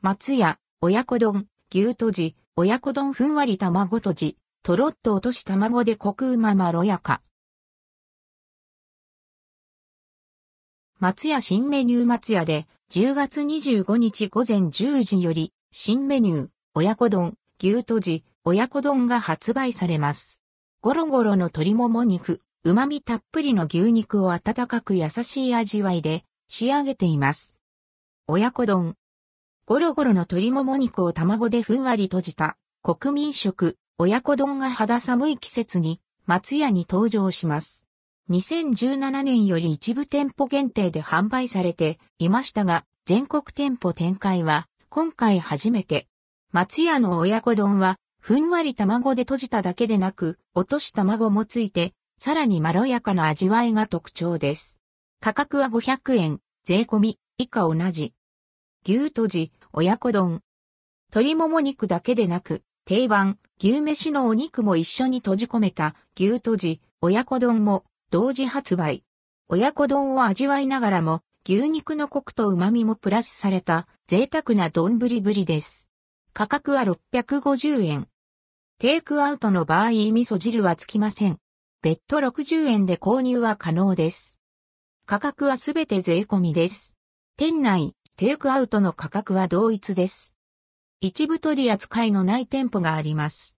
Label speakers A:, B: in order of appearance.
A: 松屋、親子丼、牛とじ、親子丼ふんわり卵とじ、とろっと落とし卵でコクうままろやか。松屋新メニュー松屋で10月25日午前10時より新メニュー親子丼牛とじ親子丼が発売されます。ゴロゴロの鶏もも肉、旨味たっぷりの牛肉を温かく優しい味わいで仕上げています。親子丼。ゴロゴロの鶏もも肉を卵でふんわり閉じた国民食親子丼が肌寒い季節に松屋に登場します。2017年より一部店舗限定で販売されていましたが、全国店舗展開は今回初めて。松屋の親子丼は、ふんわり卵で閉じただけでなく、落とし卵もついて、さらにまろやかな味わいが特徴です。価格は500円、税込み、以下同じ。牛とじ、親子丼。鶏もも肉だけでなく、定番、牛飯のお肉も一緒に閉じ込めた牛とじ、親子丼も同時発売。親子丼を味わいながらも、牛肉のコクと旨味もプラスされた贅沢な丼ぶりぶりです。価格は650円。テイクアウトの場合味噌汁はつきません。別途60円で購入は可能です。価格はすべて税込みです。店内、テイクアウトの価格は同一です。一部取り扱いのない店舗があります。